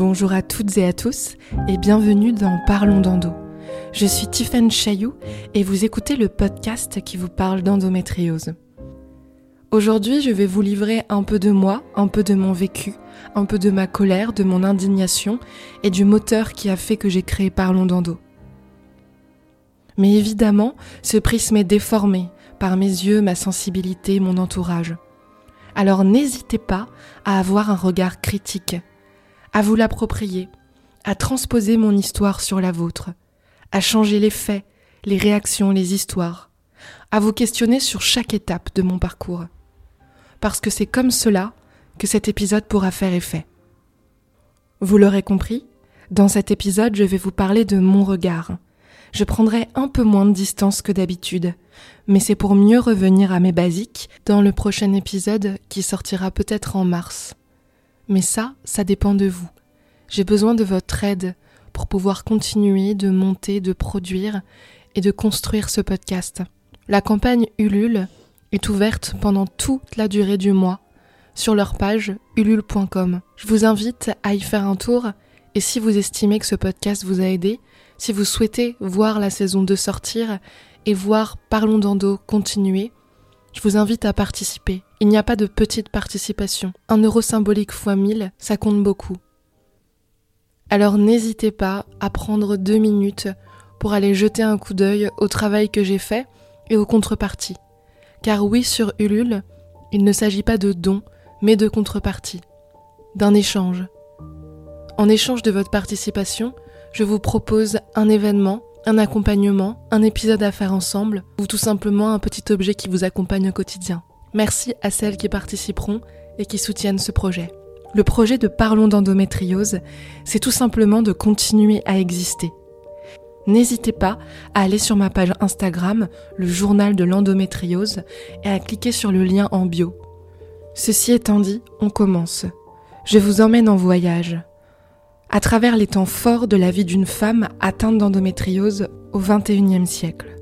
Bonjour à toutes et à tous et bienvenue dans Parlons d'endo. Je suis Tiffany Chailloux et vous écoutez le podcast qui vous parle d'endométriose. Aujourd'hui, je vais vous livrer un peu de moi, un peu de mon vécu, un peu de ma colère, de mon indignation et du moteur qui a fait que j'ai créé Parlons d'endo. Mais évidemment, ce prisme est déformé par mes yeux, ma sensibilité, mon entourage. Alors n'hésitez pas à avoir un regard critique, à vous l'approprier, à transposer mon histoire sur la vôtre, à changer les faits, les réactions, les histoires, à vous questionner sur chaque étape de mon parcours. Parce que c'est comme cela que cet épisode pourra faire effet. Vous l'aurez compris, dans cet épisode, je vais vous parler de mon regard. Je prendrai un peu moins de distance que d'habitude, mais c'est pour mieux revenir à mes basiques dans le prochain épisode qui sortira peut-être en mars. Mais ça, ça dépend de vous. J'ai besoin de votre aide pour pouvoir continuer de monter, de produire et de construire ce podcast. La campagne Ulule est ouverte pendant toute la durée du mois sur leur page ulule.com. Je vous invite à y faire un tour et si vous estimez que ce podcast vous a aidé, si vous souhaitez voir la saison 2 sortir et voir Parlons d'Endo continuer, je vous invite à participer. Il n'y a pas de petite participation. Un euro symbolique fois 1000, ça compte beaucoup. Alors n'hésitez pas à prendre deux minutes pour aller jeter un coup d'œil au travail que j'ai fait et aux contreparties. Car oui, sur Ulule, il ne s'agit pas de dons, mais de contrepartie, d'un échange. En échange de votre participation, je vous propose un événement un accompagnement, un épisode à faire ensemble ou tout simplement un petit objet qui vous accompagne au quotidien. Merci à celles qui participeront et qui soutiennent ce projet. Le projet de Parlons d'endométriose, c'est tout simplement de continuer à exister. N'hésitez pas à aller sur ma page Instagram, le journal de l'endométriose, et à cliquer sur le lien en bio. Ceci étant dit, on commence. Je vous emmène en voyage à travers les temps forts de la vie d'une femme atteinte d'endométriose au XXIe siècle.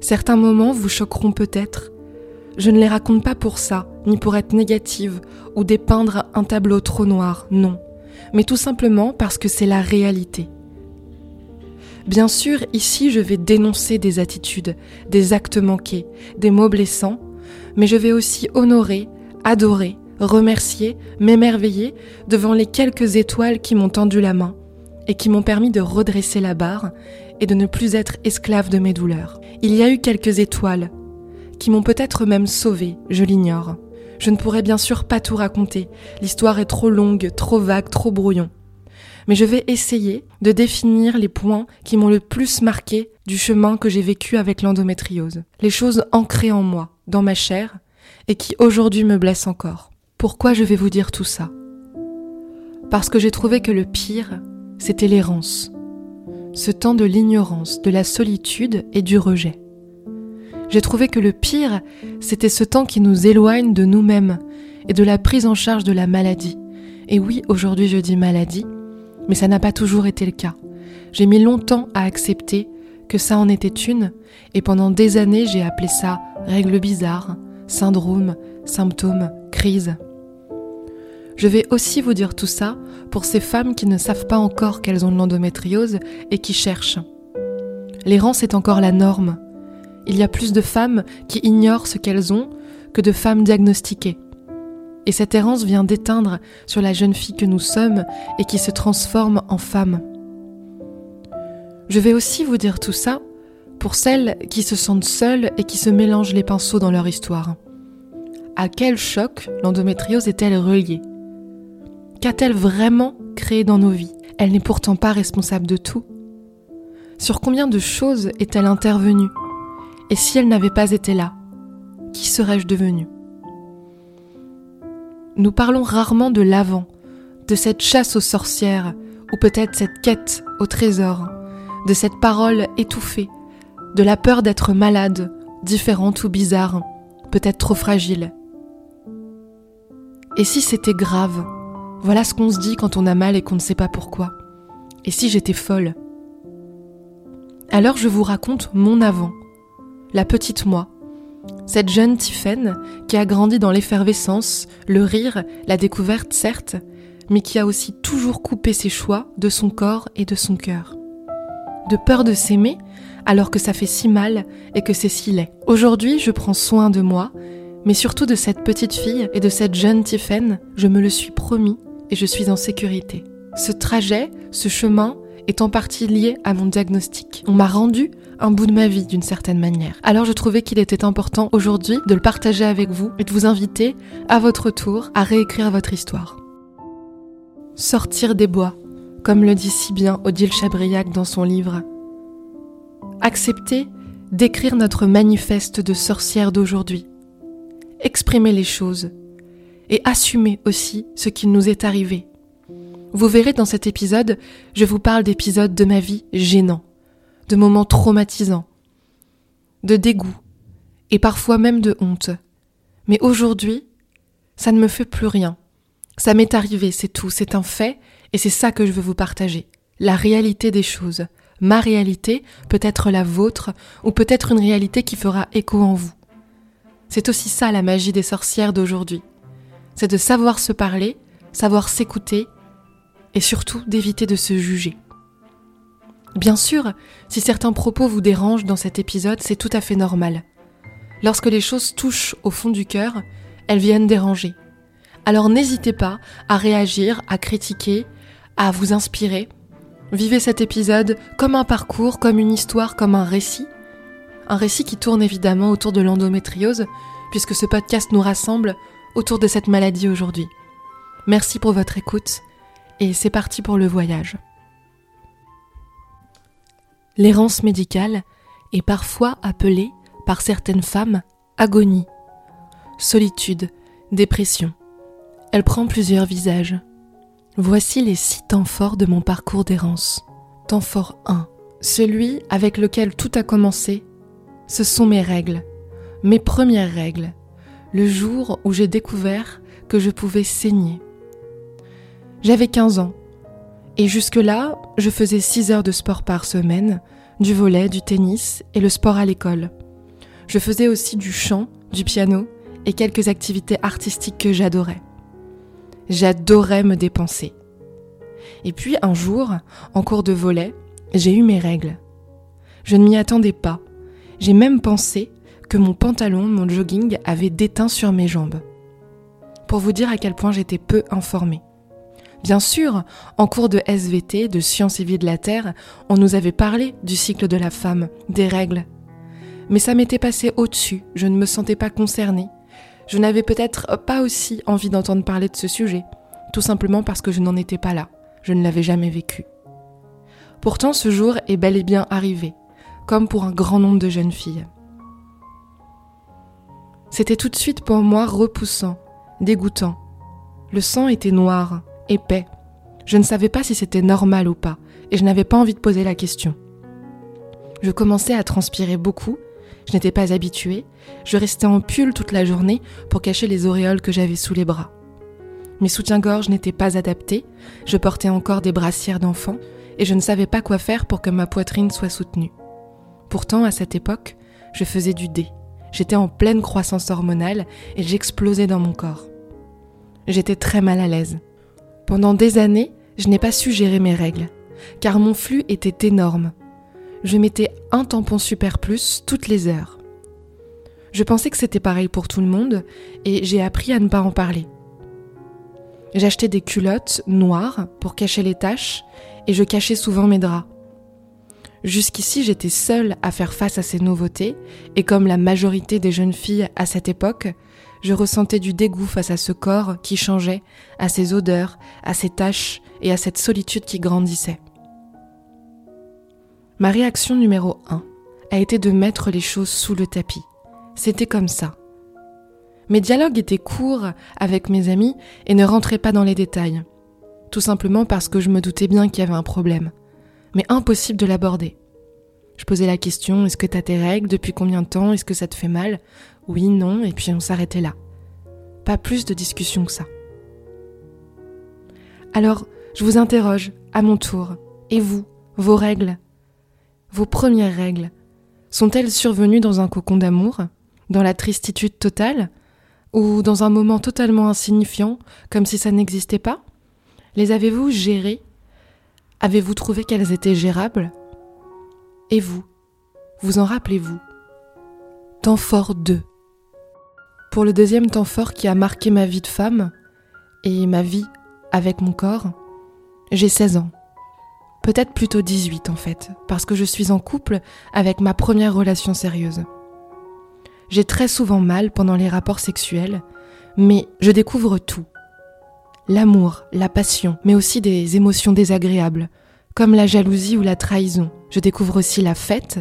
Certains moments vous choqueront peut-être. Je ne les raconte pas pour ça, ni pour être négative ou dépeindre un tableau trop noir, non, mais tout simplement parce que c'est la réalité. Bien sûr, ici je vais dénoncer des attitudes, des actes manqués, des mots blessants, mais je vais aussi honorer, adorer, remercier, m'émerveiller devant les quelques étoiles qui m'ont tendu la main et qui m'ont permis de redresser la barre et de ne plus être esclave de mes douleurs. Il y a eu quelques étoiles qui m'ont peut-être même sauvé, je l'ignore. Je ne pourrais bien sûr pas tout raconter, l'histoire est trop longue, trop vague, trop brouillon. Mais je vais essayer de définir les points qui m'ont le plus marqué du chemin que j'ai vécu avec l'endométriose, les choses ancrées en moi, dans ma chair, et qui aujourd'hui me blessent encore. Pourquoi je vais vous dire tout ça? Parce que j'ai trouvé que le pire, c'était l'errance. Ce temps de l'ignorance, de la solitude et du rejet. J'ai trouvé que le pire, c'était ce temps qui nous éloigne de nous-mêmes et de la prise en charge de la maladie. Et oui, aujourd'hui je dis maladie, mais ça n'a pas toujours été le cas. J'ai mis longtemps à accepter que ça en était une, et pendant des années j'ai appelé ça règle bizarre, syndrome, symptôme, crise. Je vais aussi vous dire tout ça pour ces femmes qui ne savent pas encore qu'elles ont de l'endométriose et qui cherchent. L'errance est encore la norme. Il y a plus de femmes qui ignorent ce qu'elles ont que de femmes diagnostiquées. Et cette errance vient d'éteindre sur la jeune fille que nous sommes et qui se transforme en femme. Je vais aussi vous dire tout ça pour celles qui se sentent seules et qui se mélangent les pinceaux dans leur histoire. À quel choc l'endométriose est-elle reliée? Qu'a-t-elle vraiment créé dans nos vies? Elle n'est pourtant pas responsable de tout. Sur combien de choses est-elle intervenue? Et si elle n'avait pas été là, qui serais-je devenue? Nous parlons rarement de l'avant, de cette chasse aux sorcières, ou peut-être cette quête au trésor, de cette parole étouffée, de la peur d'être malade, différente ou bizarre, peut-être trop fragile. Et si c'était grave? Voilà ce qu'on se dit quand on a mal et qu'on ne sait pas pourquoi. Et si j'étais folle? Alors je vous raconte mon avant, la petite moi, cette jeune Tiphaine qui a grandi dans l'effervescence, le rire, la découverte certes, mais qui a aussi toujours coupé ses choix de son corps et de son cœur. De peur de s'aimer, alors que ça fait si mal et que c'est si laid. Aujourd'hui, je prends soin de moi, mais surtout de cette petite fille et de cette jeune Tiffen, je me le suis promis et je suis en sécurité. Ce trajet, ce chemin, est en partie lié à mon diagnostic. On m'a rendu un bout de ma vie d'une certaine manière. Alors je trouvais qu'il était important aujourd'hui de le partager avec vous et de vous inviter à votre tour à réécrire votre histoire. Sortir des bois, comme le dit si bien Odile Chabriac dans son livre. Accepter d'écrire notre manifeste de sorcière d'aujourd'hui. Exprimer les choses et assumer aussi ce qui nous est arrivé. Vous verrez dans cet épisode, je vous parle d'épisodes de ma vie gênants, de moments traumatisants, de dégoût et parfois même de honte. Mais aujourd'hui, ça ne me fait plus rien. Ça m'est arrivé, c'est tout, c'est un fait, et c'est ça que je veux vous partager. La réalité des choses. Ma réalité, peut-être la vôtre, ou peut-être une réalité qui fera écho en vous. C'est aussi ça la magie des sorcières d'aujourd'hui. C'est de savoir se parler, savoir s'écouter, et surtout d'éviter de se juger. Bien sûr, si certains propos vous dérangent dans cet épisode, c'est tout à fait normal. Lorsque les choses touchent au fond du cœur, elles viennent déranger. Alors n'hésitez pas à réagir, à critiquer, à vous inspirer. Vivez cet épisode comme un parcours, comme une histoire, comme un récit. Un récit qui tourne évidemment autour de l'endométriose, puisque ce podcast nous rassemble autour de cette maladie aujourd'hui. Merci pour votre écoute et c'est parti pour le voyage. L'errance médicale est parfois appelée par certaines femmes agonie, solitude, dépression. Elle prend plusieurs visages. Voici les six temps forts de mon parcours d'errance. Temps fort 1. Celui avec lequel tout a commencé, ce sont mes règles, mes premières règles, le jour où j'ai découvert que je pouvais saigner. J'avais 15 ans. Et jusque-là, je faisais 6 heures de sport par semaine, du volet, du tennis et le sport à l'école. Je faisais aussi du chant, du piano et quelques activités artistiques que j'adorais. J'adorais me dépenser. Et puis un jour, en cours de volet, j'ai eu mes règles. Je ne m'y attendais pas. J'ai même pensé que mon pantalon, mon jogging avait déteint sur mes jambes. Pour vous dire à quel point j'étais peu informée. Bien sûr, en cours de SVT, de sciences et vie de la Terre, on nous avait parlé du cycle de la femme, des règles. Mais ça m'était passé au-dessus, je ne me sentais pas concernée. Je n'avais peut-être pas aussi envie d'entendre parler de ce sujet, tout simplement parce que je n'en étais pas là, je ne l'avais jamais vécu. Pourtant, ce jour est bel et bien arrivé, comme pour un grand nombre de jeunes filles. C'était tout de suite pour moi repoussant, dégoûtant. Le sang était noir, épais. Je ne savais pas si c'était normal ou pas, et je n'avais pas envie de poser la question. Je commençais à transpirer beaucoup, je n'étais pas habituée, je restais en pull toute la journée pour cacher les auréoles que j'avais sous les bras. Mes soutiens-gorge n'étaient pas adaptés, je portais encore des brassières d'enfant, et je ne savais pas quoi faire pour que ma poitrine soit soutenue. Pourtant, à cette époque, je faisais du dé. J'étais en pleine croissance hormonale et j'explosais dans mon corps. J'étais très mal à l'aise. Pendant des années, je n'ai pas su gérer mes règles, car mon flux était énorme. Je mettais un tampon super plus toutes les heures. Je pensais que c'était pareil pour tout le monde, et j'ai appris à ne pas en parler. J'achetais des culottes noires pour cacher les taches, et je cachais souvent mes draps. Jusqu'ici, j'étais seule à faire face à ces nouveautés, et comme la majorité des jeunes filles à cette époque, je ressentais du dégoût face à ce corps qui changeait, à ses odeurs, à ses taches et à cette solitude qui grandissait. Ma réaction numéro 1 a été de mettre les choses sous le tapis. C'était comme ça. Mes dialogues étaient courts avec mes amis et ne rentraient pas dans les détails. Tout simplement parce que je me doutais bien qu'il y avait un problème. Mais impossible de l'aborder. Je posais la question, est-ce que t'as tes règles? Depuis combien de temps? Est-ce que ça te fait mal? Oui, non, et puis on s'arrêtait là. Pas plus de discussion que ça. Alors, je vous interroge, à mon tour, et vous, vos règles, vos premières règles, sont-elles survenues dans un cocon d'amour, dans la tristitude totale, ou dans un moment totalement insignifiant, comme si ça n'existait pas? Les avez-vous gérées? Avez-vous trouvé qu'elles étaient gérables? Et vous Vous en rappelez-vous? Temps fort 2. Pour le deuxième temps fort qui a marqué ma vie de femme et ma vie avec mon corps, j'ai 16 ans. Peut-être plutôt 18 en fait, parce que je suis en couple avec ma première relation sérieuse. J'ai très souvent mal pendant les rapports sexuels, mais je découvre tout. L'amour, la passion, mais aussi des émotions désagréables, comme la jalousie ou la trahison. Je découvre aussi la fête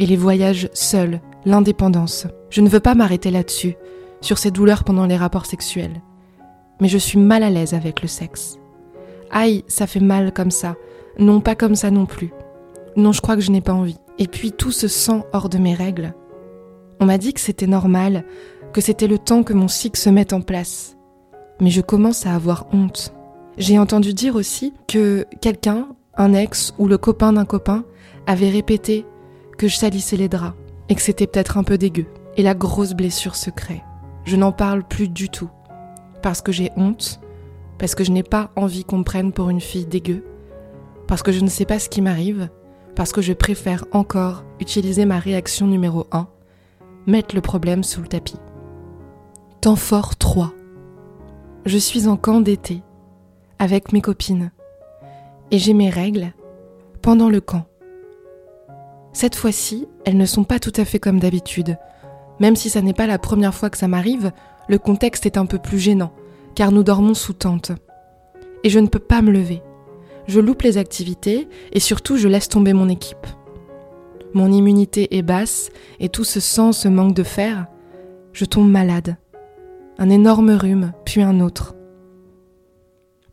et les voyages seuls, l'indépendance. Je ne veux pas m'arrêter là-dessus, sur ces douleurs pendant les rapports sexuels. Mais je suis mal à l'aise avec le sexe. Aïe, ça fait mal comme ça. Non, pas comme ça non plus. Non, je crois que je n'ai pas envie. Et puis tout se sent hors de mes règles. On m'a dit que c'était normal, que c'était le temps que mon cycle se mette en place. Mais je commence à avoir honte. J'ai entendu dire aussi que quelqu'un, un ex ou le copain d'un copain, avait répété que je salissais les draps et que c'était peut-être un peu dégueu. Et la grosse blessure se crée. Je n'en parle plus du tout. Parce que j'ai honte, parce que je n'ai pas envie qu'on me prenne pour une fille dégueu, parce que je ne sais pas ce qui m'arrive, parce que je préfère encore utiliser ma réaction numéro 1, mettre le problème sous le tapis. Temps fort 3. Je suis en camp d'été, avec mes copines, et j'ai mes règles pendant le camp. Cette fois-ci, elles ne sont pas tout à fait comme d'habitude. Même si ça n'est pas la première fois que ça m'arrive, le contexte est un peu plus gênant, car nous dormons sous tente. Et je ne peux pas me lever. Je loupe les activités et surtout je laisse tomber mon équipe. Mon immunité est basse et tout ce sang, ce manque de fer, je tombe malade. Un énorme rhume, puis un autre.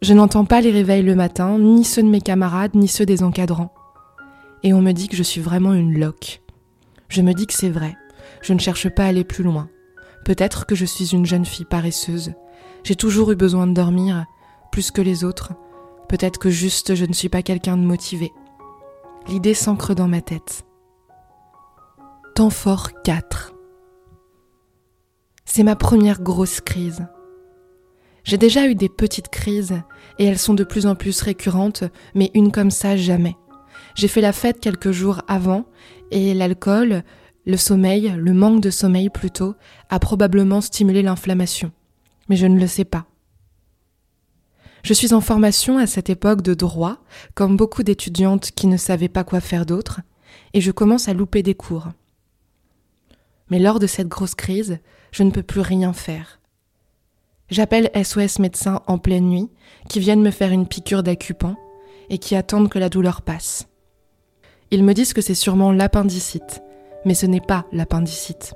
Je n'entends pas les réveils le matin, ni ceux de mes camarades, ni ceux des encadrants. Et on me dit que je suis vraiment une loque. Je me dis que c'est vrai. Je ne cherche pas à aller plus loin. Peut-être que je suis une jeune fille paresseuse. J'ai toujours eu besoin de dormir, plus que les autres. Peut-être que juste je ne suis pas quelqu'un de motivé. L'idée s'ancre dans ma tête. Temps fort 4. C'est ma première grosse crise. J'ai déjà eu des petites crises, et elles sont de plus en plus récurrentes, mais une comme ça jamais. J'ai fait la fête quelques jours avant, et l'alcool, le sommeil, le manque de sommeil plutôt, a probablement stimulé l'inflammation. Mais je ne le sais pas. Je suis en formation à cette époque de droit, comme beaucoup d'étudiantes qui ne savaient pas quoi faire d'autre, et je commence à louper des cours. Mais lors de cette grosse crise, je ne peux plus rien faire. J'appelle SOS médecins en pleine nuit, qui viennent me faire une piqûre d'accupant et qui attendent que la douleur passe. Ils me disent que c'est sûrement l'appendicite, mais ce n'est pas l'appendicite.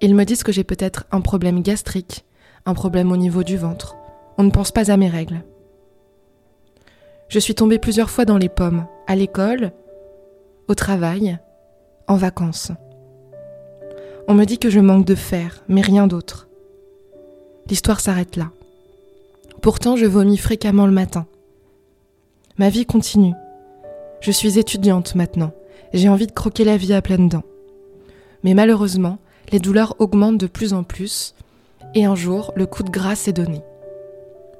Ils me disent que j'ai peut-être un problème gastrique, un problème au niveau du ventre. On ne pense pas à mes règles. Je suis tombée plusieurs fois dans les pommes, à l'école, au travail, en vacances. On me dit que je manque de fer, mais rien d'autre. L'histoire s'arrête là. Pourtant, je vomis fréquemment le matin. Ma vie continue. Je suis étudiante maintenant j'ai envie de croquer la vie à pleines dents. Mais malheureusement, les douleurs augmentent de plus en plus, et un jour, le coup de grâce est donné.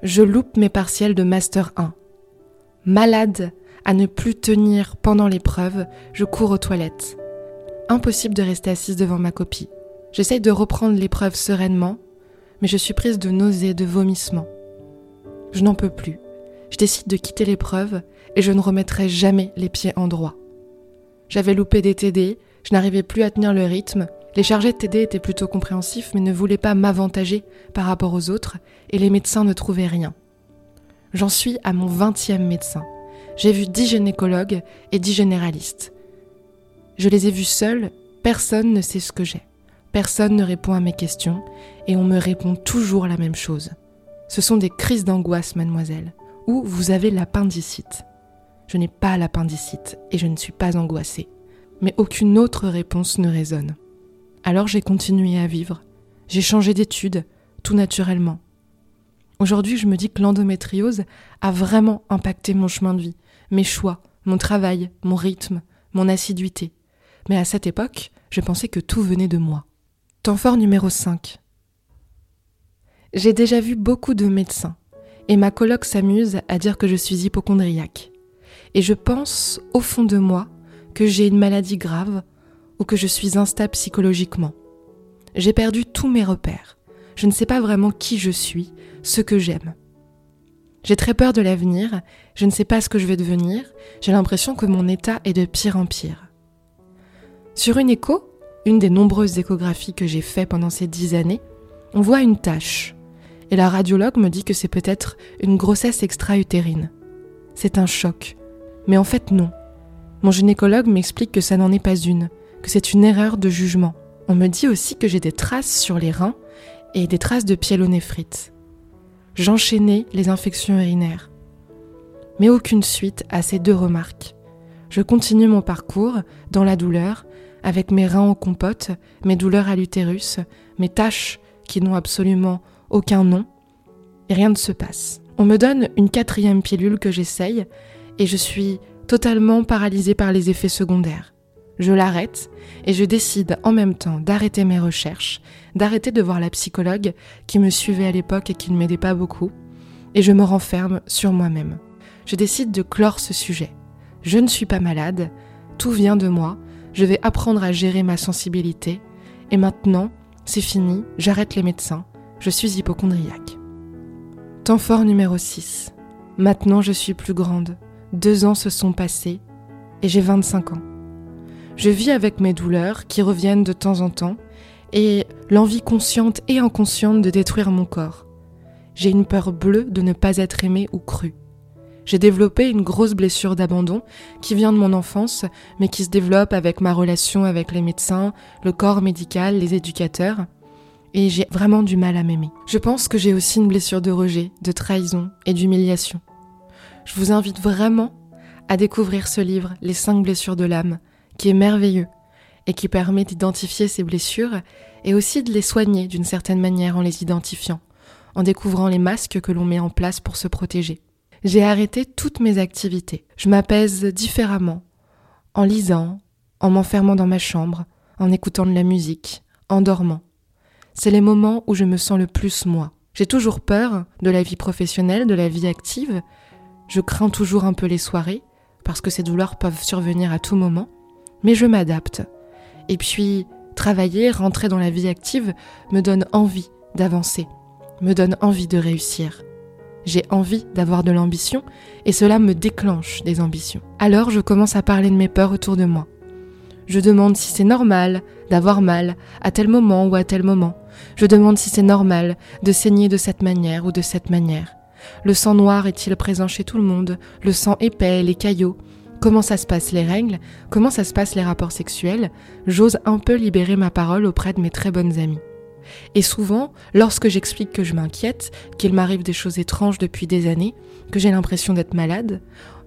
Je loupe mes partiels de Master 1. Malade à ne plus tenir pendant l'épreuve, je cours aux toilettes. Impossible de rester assise devant ma copie. J'essaye de reprendre l'épreuve sereinement, mais je suis prise de nausées, de vomissements. Je n'en peux plus. Je décide de quitter l'épreuve et je ne remettrai jamais les pieds en droit. J'avais loupé des TD, je n'arrivais plus à tenir le rythme. Les chargés de TD étaient plutôt compréhensifs mais ne voulaient pas m'avantager par rapport aux autres et les médecins ne trouvaient rien. J'en suis à mon vingtième médecin. J'ai vu dix gynécologues et dix généralistes. Je les ai vus seuls, personne ne sait ce que j'ai. Personne ne répond à mes questions et on me répond toujours la même chose. Ce sont des crises d'angoisse, mademoiselle, ou vous avez l'appendicite. Je n'ai pas l'appendicite et je ne suis pas angoissée. Mais aucune autre réponse ne résonne. Alors j'ai continué à vivre. J'ai changé d'études, tout naturellement. Aujourd'hui, je me dis que l'endométriose a vraiment impacté mon chemin de vie, mes choix, mon travail, mon rythme, mon assiduité. Mais à cette époque, je pensais que tout venait de moi. Temps fort numéro 5. J'ai déjà vu beaucoup de médecins et ma coloc s'amuse à dire que je suis hypochondriaque. Et je pense, au fond de moi, que j'ai une maladie grave ou que je suis instable psychologiquement. J'ai perdu tous mes repères. Je ne sais pas vraiment qui je suis, ce que j'aime. J'ai très peur de l'avenir, je ne sais pas ce que je vais devenir, j'ai l'impression que mon état est de pire en pire. Sur une écho, une des nombreuses échographies que j'ai faites pendant ces dix années, on voit une tache. Et la radiologue me dit que c'est peut-être une grossesse extra-utérine. C'est un choc. Mais en fait, non. Mon gynécologue m'explique que ça n'en est pas une, que c'est une erreur de jugement. On me dit aussi que j'ai des traces sur les reins et des traces de pyélonéphrite. J'enchaînais les infections urinaires. Mais aucune suite à ces deux remarques. Je continue mon parcours dans la douleur, avec mes reins en compote, mes douleurs à l'utérus, mes taches qui n'ont absolument aucun nom, et rien ne se passe. On me donne une quatrième pilule que j'essaye, et je suis totalement paralysée par les effets secondaires. Je l'arrête et je décide en même temps d'arrêter mes recherches, d'arrêter de voir la psychologue qui me suivait à l'époque et qui ne m'aidait pas beaucoup, et je me renferme sur moi-même. Je décide de clore ce sujet. Je ne suis pas malade, tout vient de moi, je vais apprendre à gérer ma sensibilité, et maintenant, c'est fini, j'arrête les médecins, je suis hypochondriaque. Temps fort numéro 6. Maintenant je suis plus grande. Deux ans se sont passés et j'ai 25 ans. Je vis avec mes douleurs qui reviennent de temps en temps et l'envie consciente et inconsciente de détruire mon corps. J'ai une peur bleue de ne pas être aimée ou crue. J'ai développé une grosse blessure d'abandon qui vient de mon enfance, mais qui se développe avec ma relation avec les médecins, le corps médical, les éducateurs. Et j'ai vraiment du mal à m'aimer. Je pense que j'ai aussi une blessure de rejet, de trahison et d'humiliation. Je vous invite vraiment à découvrir ce livre, Les cinq blessures de l'âme, qui est merveilleux et qui permet d'identifier ces blessures et aussi de les soigner d'une certaine manière en les identifiant, en découvrant les masques que l'on met en place pour se protéger. J'ai arrêté toutes mes activités. Je m'apaise différemment, en lisant, en m'enfermant dans ma chambre, en écoutant de la musique, en dormant. C'est les moments où je me sens le plus moi. J'ai toujours peur de la vie professionnelle, de la vie active. Je crains toujours un peu les soirées, parce que ces douleurs peuvent survenir à tout moment, mais je m'adapte. Et puis, travailler, rentrer dans la vie active me donne envie d'avancer, me donne envie de réussir j'ai envie d'avoir de l'ambition et cela me déclenche des ambitions. Alors je commence à parler de mes peurs autour de moi. Je demande si c'est normal d'avoir mal à tel moment ou à tel moment. Je demande si c'est normal de saigner de cette manière ou de cette manière. Le sang noir est-il présent chez tout le monde? Le sang épais, les caillots? Comment ça se passe les règles? Comment ça se passe les rapports sexuels? J'ose un peu libérer ma parole auprès de mes très bonnes amies. Et souvent, lorsque j'explique que je m'inquiète, qu'il m'arrive des choses étranges depuis des années, que j'ai l'impression d'être malade,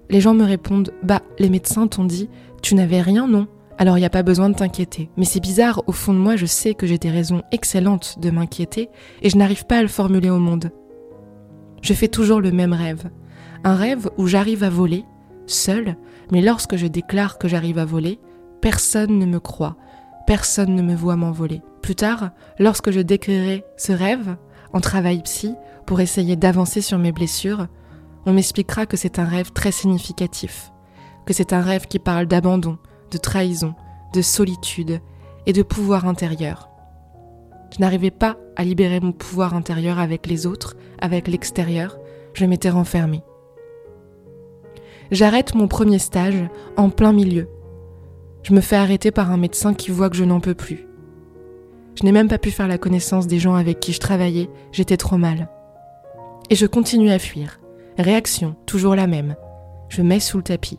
les gens me répondent Bah, les médecins t'ont dit, tu n'avais rien, non? Alors il n'y a pas besoin de t'inquiéter. Mais c'est bizarre, au fond de moi, je sais que j'ai des raisons excellentes de m'inquiéter et je n'arrive pas à le formuler au monde. Je fais toujours le même rêve. Un rêve où j'arrive à voler, seul, mais lorsque je déclare que j'arrive à voler, personne ne me croit, personne ne me voit m'envoler. Plus tard, lorsque je décrirai ce rêve en travail psy pour essayer d'avancer sur mes blessures, on m'expliquera que c'est un rêve très significatif, que c'est un rêve qui parle d'abandon, de trahison, de solitude et de pouvoir intérieur. Je n'arrivais pas à libérer mon pouvoir intérieur avec les autres, avec l'extérieur, je m'étais renfermée. J'arrête mon premier stage en plein milieu je me fais arrêter par un médecin qui voit que je n'en peux plus. Je n'ai même pas pu faire la connaissance des gens avec qui je travaillais, j'étais trop mal. Et je continue à fuir. Réaction, toujours la même. Je mets sous le tapis.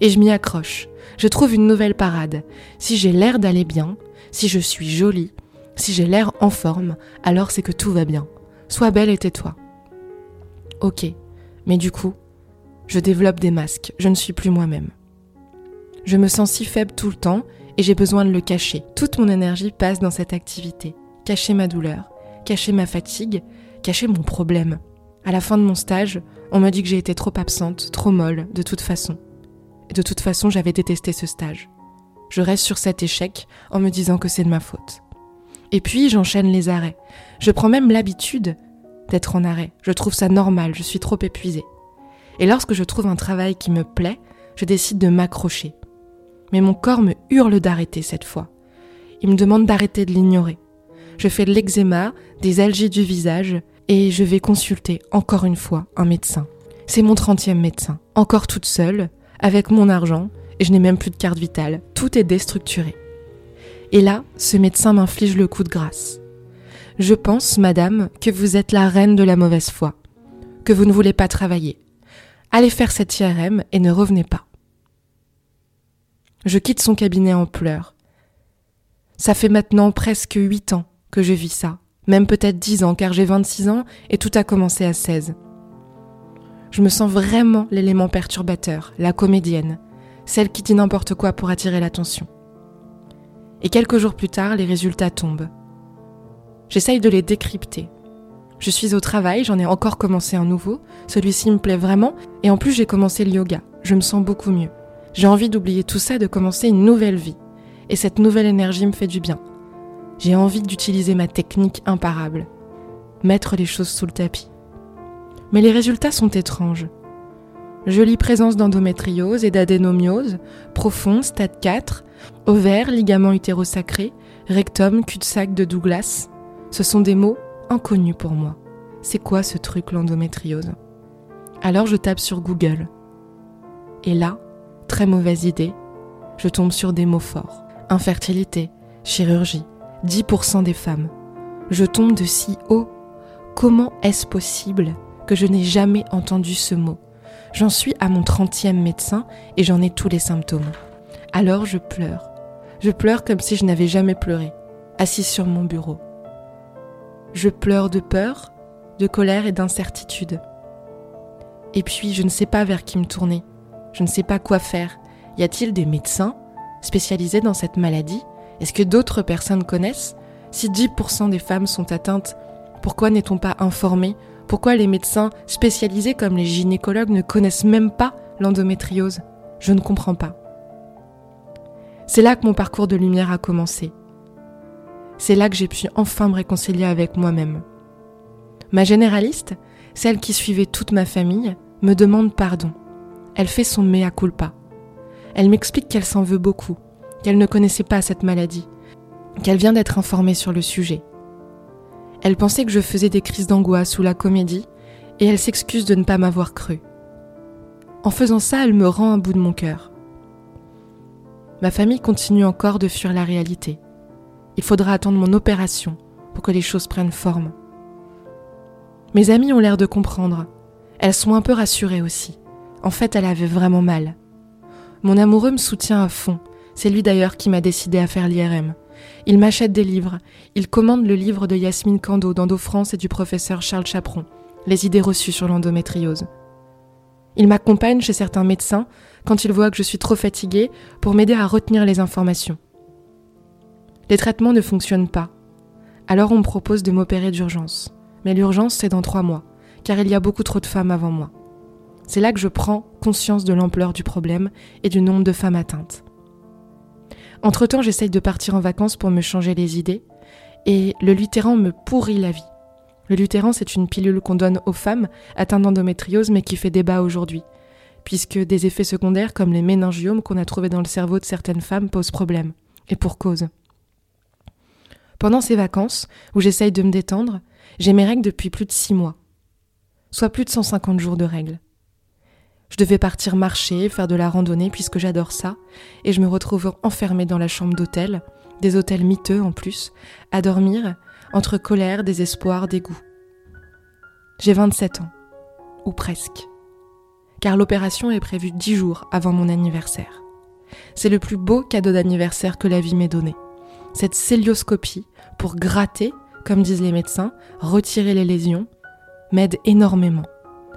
Et je m'y accroche. Je trouve une nouvelle parade. Si j'ai l'air d'aller bien, si je suis jolie, si j'ai l'air en forme, alors c'est que tout va bien. Sois belle et tais-toi. Ok, mais du coup, je développe des masques, je ne suis plus moi-même. Je me sens si faible tout le temps et j'ai besoin de le cacher. Toute mon énergie passe dans cette activité. Cacher ma douleur, cacher ma fatigue, cacher mon problème. À la fin de mon stage, on m'a dit que j'ai été trop absente, trop molle, de toute façon. De toute façon, j'avais détesté ce stage. Je reste sur cet échec en me disant que c'est de ma faute. Et puis, j'enchaîne les arrêts. Je prends même l'habitude d'être en arrêt. Je trouve ça normal, je suis trop épuisée. Et lorsque je trouve un travail qui me plaît, je décide de m'accrocher. Mais mon corps me hurle d'arrêter cette fois. Il me demande d'arrêter de l'ignorer. Je fais de l'eczéma, des algies du visage, et je vais consulter encore une fois un médecin. C'est mon 30e médecin, encore toute seule, avec mon argent, et je n'ai même plus de carte vitale. Tout est déstructuré. Et là, ce médecin m'inflige le coup de grâce. Je pense, madame, que vous êtes la reine de la mauvaise foi, que vous ne voulez pas travailler, Allez faire cette IRM et ne revenez pas. Je quitte son cabinet en pleurs. Ça fait maintenant presque huit ans que je vis ça, même peut-être dix ans car j'ai 26 ans et tout a commencé à 16. Je me sens vraiment l'élément perturbateur, la comédienne, celle qui dit n'importe quoi pour attirer l'attention. Et quelques jours plus tard, les résultats tombent. J'essaye de les décrypter, je suis au travail, j'en ai encore commencé un nouveau. Celui-ci me plaît vraiment. Et en plus, j'ai commencé le yoga. Je me sens beaucoup mieux. J'ai envie d'oublier tout ça, de commencer une nouvelle vie. Et cette nouvelle énergie me fait du bien. J'ai envie d'utiliser ma technique imparable. Mettre les choses sous le tapis. Mais les résultats sont étranges. Jolie présence d'endométriose et d'adénomiose, profond, stade 4, ovaire, ligament utérosacré, rectum, cul-de-sac de Douglas. Ce sont des mots inconnu pour moi. C'est quoi ce truc l'endométriose? Alors je tape sur Google. Et là, très mauvaise idée, je tombe sur des mots forts. Infertilité, chirurgie, 10% des femmes. Je tombe de si haut. Comment est-ce possible que je n'ai jamais entendu ce mot? J'en suis à mon 30e médecin et j'en ai tous les symptômes. Alors je pleure. Je pleure comme si je n'avais jamais pleuré, assise sur mon bureau. Je pleure de peur, de colère et d'incertitude. Et puis, je ne sais pas vers qui me tourner. Je ne sais pas quoi faire. Y a-t-il des médecins spécialisés dans cette maladie? Est-ce que d'autres personnes connaissent? Si 10% des femmes sont atteintes, pourquoi n'est-on pas informé Pourquoi les médecins spécialisés comme les gynécologues ne connaissent même pas l'endométriose? Je ne comprends pas. C'est là que mon parcours de lumière a commencé. C'est là que j'ai pu enfin me réconcilier avec moi-même. Ma généraliste, celle qui suivait toute ma famille, me demande pardon. Elle fait son mea culpa. Elle m'explique qu'elle s'en veut beaucoup, qu'elle ne connaissait pas cette maladie, qu'elle vient d'être informée sur le sujet. Elle pensait que je faisais des crises d'angoisse ou la comédie, et elle s'excuse de ne pas m'avoir cru. En faisant ça, elle me rend un bout de mon cœur. Ma famille continue encore de fuir la réalité. Il faudra attendre mon opération pour que les choses prennent forme. Mes amies ont l'air de comprendre. Elles sont un peu rassurées aussi. En fait, elle avait vraiment mal. Mon amoureux me soutient à fond. C'est lui d'ailleurs qui m'a décidé à faire l'IRM. Il m'achète des livres. Il commande le livre de Yasmine Kando d'Endo France et du professeur Charles Chaperon, Les idées reçues sur l'endométriose. Il m'accompagne chez certains médecins quand il voit que je suis trop fatiguée pour m'aider à retenir les informations. Les traitements ne fonctionnent pas. Alors on me propose de m'opérer d'urgence. Mais l'urgence, c'est dans trois mois, car il y a beaucoup trop de femmes avant moi. C'est là que je prends conscience de l'ampleur du problème et du nombre de femmes atteintes. Entre-temps, j'essaye de partir en vacances pour me changer les idées, et le lutéran me pourrit la vie. Le lutéran, c'est une pilule qu'on donne aux femmes atteintes d'endométriose, mais qui fait débat aujourd'hui, puisque des effets secondaires comme les méningiomes qu'on a trouvés dans le cerveau de certaines femmes posent problème, et pour cause. Pendant ces vacances, où j'essaye de me détendre, j'ai mes règles depuis plus de six mois, soit plus de 150 jours de règles. Je devais partir marcher, faire de la randonnée puisque j'adore ça, et je me retrouve enfermée dans la chambre d'hôtel, des hôtels miteux en plus, à dormir, entre colère, désespoir, dégoût. J'ai 27 ans, ou presque, car l'opération est prévue dix jours avant mon anniversaire. C'est le plus beau cadeau d'anniversaire que la vie m'ait donné. Cette célioscopie, pour gratter, comme disent les médecins, retirer les lésions, m'aide énormément.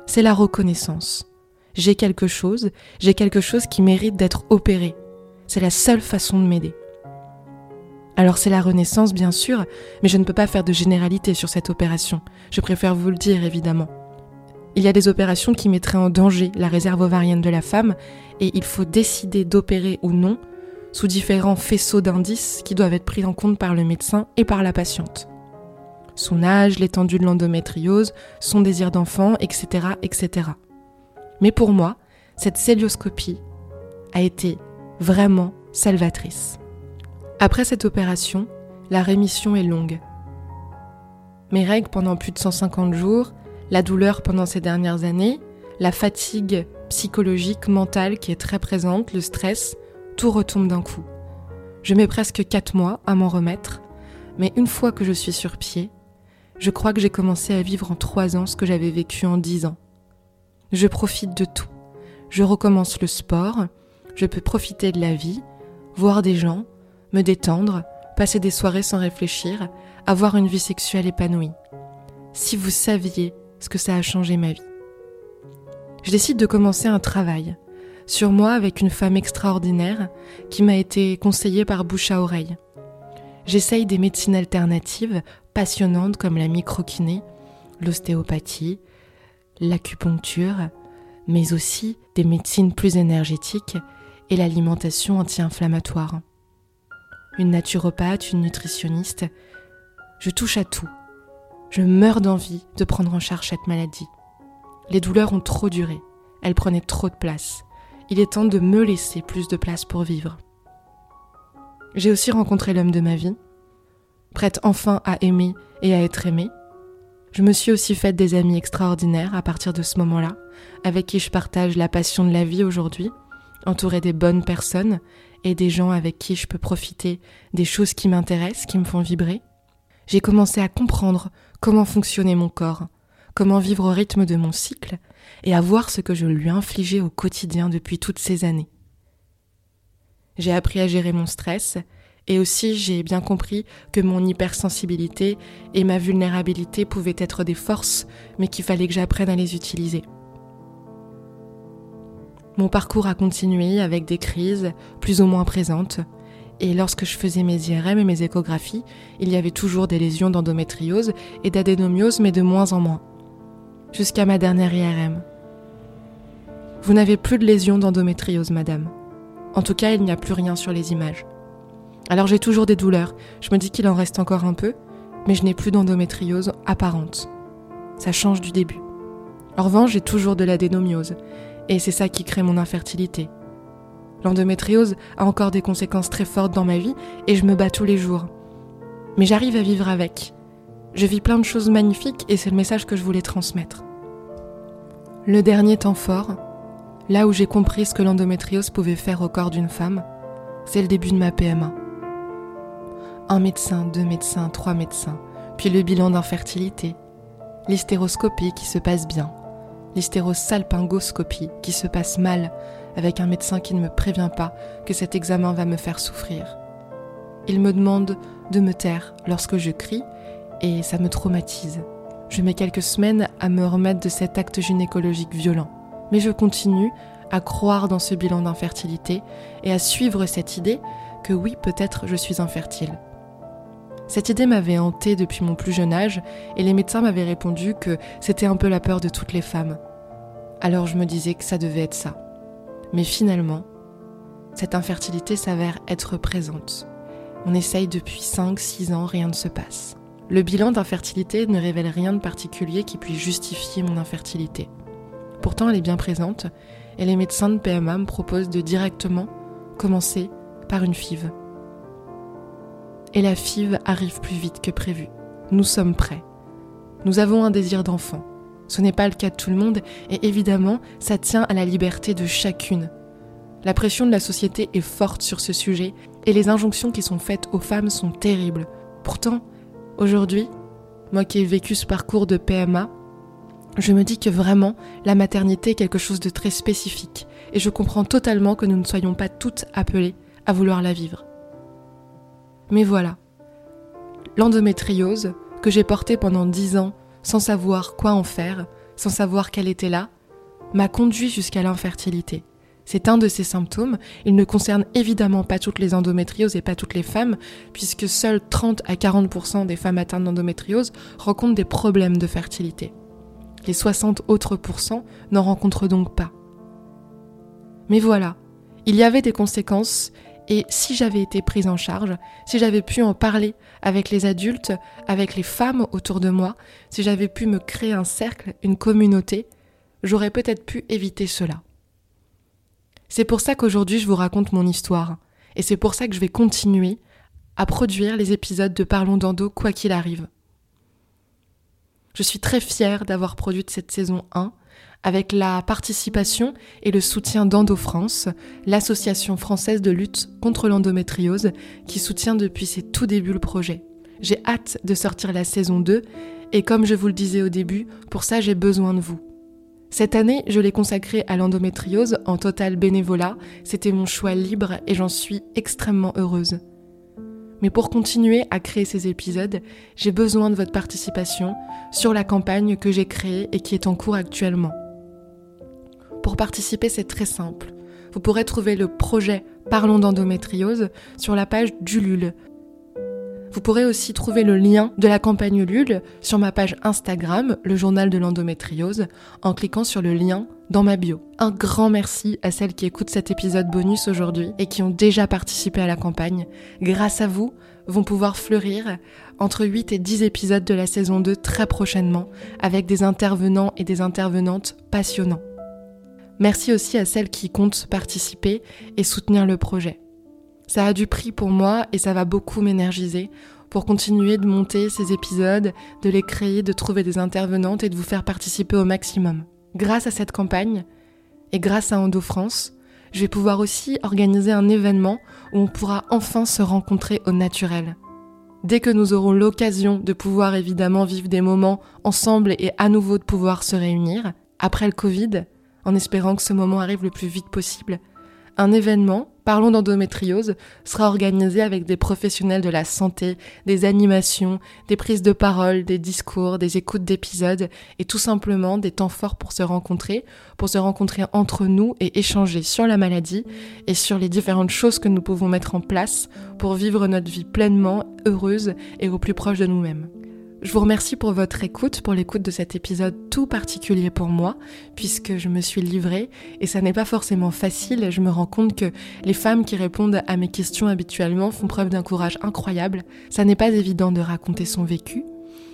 C'est la reconnaissance. J'ai quelque chose, j'ai quelque chose qui mérite d'être opéré. C'est la seule façon de m'aider. Alors c'est la renaissance, bien sûr, mais je ne peux pas faire de généralité sur cette opération. Je préfère vous le dire, évidemment. Il y a des opérations qui mettraient en danger la réserve ovarienne de la femme, et il faut décider d'opérer ou non sous différents faisceaux d'indices qui doivent être pris en compte par le médecin et par la patiente. son âge, l'étendue de l'endométriose, son désir d'enfant, etc., etc. Mais pour moi, cette célioscopie a été vraiment salvatrice. Après cette opération, la rémission est longue. Mes règles pendant plus de 150 jours, la douleur pendant ces dernières années, la fatigue psychologique, mentale qui est très présente, le stress, tout retombe d'un coup. Je mets presque 4 mois à m'en remettre, mais une fois que je suis sur pied, je crois que j'ai commencé à vivre en 3 ans ce que j'avais vécu en 10 ans. Je profite de tout. Je recommence le sport, je peux profiter de la vie, voir des gens, me détendre, passer des soirées sans réfléchir, avoir une vie sexuelle épanouie. Si vous saviez ce que ça a changé ma vie. Je décide de commencer un travail sur moi avec une femme extraordinaire qui m'a été conseillée par bouche à oreille. J'essaye des médecines alternatives passionnantes comme la microkiné, l'ostéopathie, l'acupuncture, mais aussi des médecines plus énergétiques et l'alimentation anti-inflammatoire. Une naturopathe, une nutritionniste, je touche à tout. Je meurs d'envie de prendre en charge cette maladie. Les douleurs ont trop duré, elles prenaient trop de place. Il est temps de me laisser plus de place pour vivre. J'ai aussi rencontré l'homme de ma vie, prête enfin à aimer et à être aimée. Je me suis aussi faite des amis extraordinaires à partir de ce moment-là, avec qui je partage la passion de la vie aujourd'hui, entourée des bonnes personnes et des gens avec qui je peux profiter des choses qui m'intéressent, qui me font vibrer. J'ai commencé à comprendre comment fonctionnait mon corps, comment vivre au rythme de mon cycle et à voir ce que je lui infligeais au quotidien depuis toutes ces années. J'ai appris à gérer mon stress et aussi j'ai bien compris que mon hypersensibilité et ma vulnérabilité pouvaient être des forces mais qu'il fallait que j'apprenne à les utiliser. Mon parcours a continué avec des crises plus ou moins présentes, et lorsque je faisais mes IRM et mes échographies, il y avait toujours des lésions d'endométriose et d'adénomiose, mais de moins en moins. Jusqu'à ma dernière IRM. Vous n'avez plus de lésions d'endométriose, madame. En tout cas, il n'y a plus rien sur les images. Alors j'ai toujours des douleurs, je me dis qu'il en reste encore un peu, mais je n'ai plus d'endométriose apparente. Ça change du début. En revanche, j'ai toujours de l'adénomiose, et c'est ça qui crée mon infertilité. L'endométriose a encore des conséquences très fortes dans ma vie et je me bats tous les jours. Mais j'arrive à vivre avec. Je vis plein de choses magnifiques et c'est le message que je voulais transmettre. Le dernier temps fort, là où j'ai compris ce que l'endométriose pouvait faire au corps d'une femme, c'est le début de ma PMA. Un médecin, deux médecins, trois médecins, puis le bilan d'infertilité, l'hystéroscopie qui se passe bien, l'hystérosalpingoscopie qui se passe mal avec un médecin qui ne me prévient pas que cet examen va me faire souffrir. Il me demande de me taire lorsque je crie et ça me traumatise. Je mets quelques semaines à me remettre de cet acte gynécologique violent. Mais je continue à croire dans ce bilan d'infertilité et à suivre cette idée que oui, peut-être je suis infertile. Cette idée m'avait hantée depuis mon plus jeune âge et les médecins m'avaient répondu que c'était un peu la peur de toutes les femmes. Alors je me disais que ça devait être ça. Mais finalement, cette infertilité s'avère être présente. On essaye depuis 5-6 ans, rien ne se passe. Le bilan d'infertilité ne révèle rien de particulier qui puisse justifier mon infertilité. Pourtant, elle est bien présente et les médecins de PMA me proposent de directement commencer par une FIV et la FIV arrive plus vite que prévu. Nous sommes prêts. Nous avons un désir d'enfant. Ce n'est pas le cas de tout le monde et évidemment, ça tient à la liberté de chacune. La pression de la société est forte sur ce sujet et les injonctions qui sont faites aux femmes sont terribles. Pourtant, aujourd'hui, moi qui ai vécu ce parcours de PMA, je me dis que vraiment, la maternité est quelque chose de très spécifique et je comprends totalement que nous ne soyons pas toutes appelées à vouloir la vivre. Mais voilà, l'endométriose, que j'ai portée pendant dix ans sans savoir quoi en faire, sans savoir qu'elle était là, m'a conduit jusqu'à l'infertilité. C'est un de ces symptômes. Il ne concerne évidemment pas toutes les endométrioses et pas toutes les femmes, puisque seules 30 à 40% des femmes atteintes d'endométriose rencontrent des problèmes de fertilité. Les 60 autres pourcents n'en rencontrent donc pas. Mais voilà, il y avait des conséquences Et si j'avais été prise en charge, si j'avais pu en parler avec les adultes, avec les femmes autour de moi, si j'avais pu me créer un cercle, une communauté, j'aurais peut-être pu éviter cela. C'est pour ça qu'aujourd'hui je vous raconte mon histoire, et c'est pour ça que je vais continuer à produire les épisodes de Parlons d'Endo quoi qu'il arrive. Je suis très fière d'avoir produit cette saison 1 avec la participation et le soutien d'Endo France, l'association française de lutte contre l'endométriose qui soutient depuis ses tout débuts le projet. J'ai hâte de sortir la saison 2 et comme je vous le disais au début, pour ça j'ai besoin de vous. Cette année, je l'ai consacrée à l'endométriose en total bénévolat, c'était mon choix libre et j'en suis extrêmement heureuse. Mais pour continuer à créer ces épisodes, j'ai besoin de votre participation sur la campagne que j'ai créée et qui est en cours actuellement. Pour participer, c'est très simple. Vous pourrez trouver le projet Parlons d'endométriose sur la page d'Ulule. Vous pourrez aussi trouver le lien de la campagne Ulule sur ma page Instagram, le journal de l'endométriose, en cliquant sur le lien dans ma bio. Un grand merci à celles qui écoutent cet épisode bonus aujourd'hui et qui ont déjà participé à la campagne. Grâce à vous, vont pouvoir fleurir entre 8 et 10 épisodes de la saison 2 très prochainement avec des intervenants et des intervenantes passionnants. Merci aussi à celles qui comptent participer et soutenir le projet. Ça a du prix pour moi et ça va beaucoup m'énergiser pour continuer de monter ces épisodes, de les créer, de trouver des intervenantes et de vous faire participer au maximum. Grâce à cette campagne et grâce à Endo France, je vais pouvoir aussi organiser un événement où on pourra enfin se rencontrer au naturel. Dès que nous aurons l'occasion de pouvoir évidemment vivre des moments ensemble et à nouveau de pouvoir se réunir, après le Covid, en espérant que ce moment arrive le plus vite possible. Un événement, Parlons d'endométriose, sera organisé avec des professionnels de la santé, des animations, des prises de parole, des discours, des écoutes d'épisodes et tout simplement des temps forts pour se rencontrer, pour se rencontrer entre nous et échanger sur la maladie et sur les différentes choses que nous pouvons mettre en place pour vivre notre vie pleinement, heureuse et au plus proche de nous-mêmes. Je vous remercie pour votre écoute, pour l'écoute de cet épisode tout particulier pour moi, puisque je me suis livrée et ça n'est pas forcément facile. Je me rends compte que les femmes qui répondent à mes questions habituellement font preuve d'un courage incroyable. Ça n'est pas évident de raconter son vécu.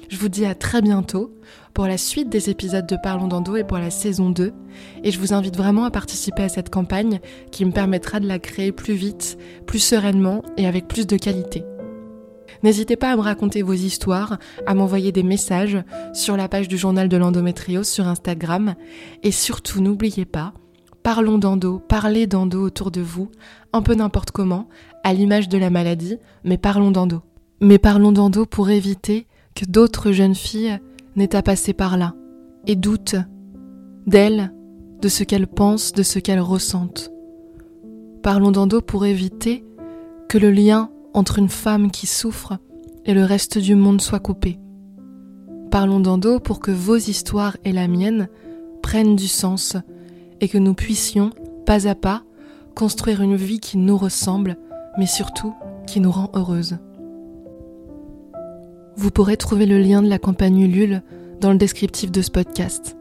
Je vous dis à très bientôt pour la suite des épisodes de Parlons d'Endo et pour la saison 2. Et je vous invite vraiment à participer à cette campagne qui me permettra de la créer plus vite, plus sereinement et avec plus de qualité. N'hésitez pas à me raconter vos histoires, à m'envoyer des messages sur la page du journal de l'endométriose sur Instagram. Et surtout, n'oubliez pas, parlons d'endo, parlez d'endo autour de vous, un peu n'importe comment, à l'image de la maladie, mais parlons d'endo. Mais parlons d'endo pour éviter que d'autres jeunes filles n'aient à passer par là et doutent d'elles, de ce qu'elles pensent, de ce qu'elles ressentent. Parlons d'endo pour éviter que le lien entre une femme qui souffre et le reste du monde soit coupé. Parlons d'endo pour que vos histoires et la mienne prennent du sens et que nous puissions, pas à pas, construire une vie qui nous ressemble, mais surtout qui nous rend heureuses. Vous pourrez trouver le lien de la campagne Ulule dans le descriptif de ce podcast.